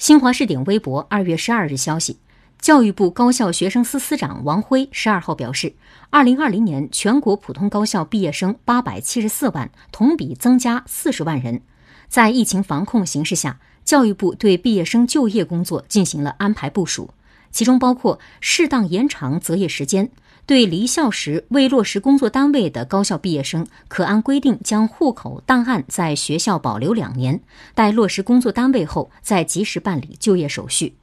新华视点微博二月十二日消息，教育部高校学生司司长王辉十二号表示，二零二零年全国普通高校毕业生八百七十四万，同比增加四十万人。在疫情防控形势下，教育部对毕业生就业工作进行了安排部署，其中包括适当延长择业时间。对离校时未落实工作单位的高校毕业生，可按规定将户口档案在学校保留两年，待落实工作单位后再及时办理就业手续。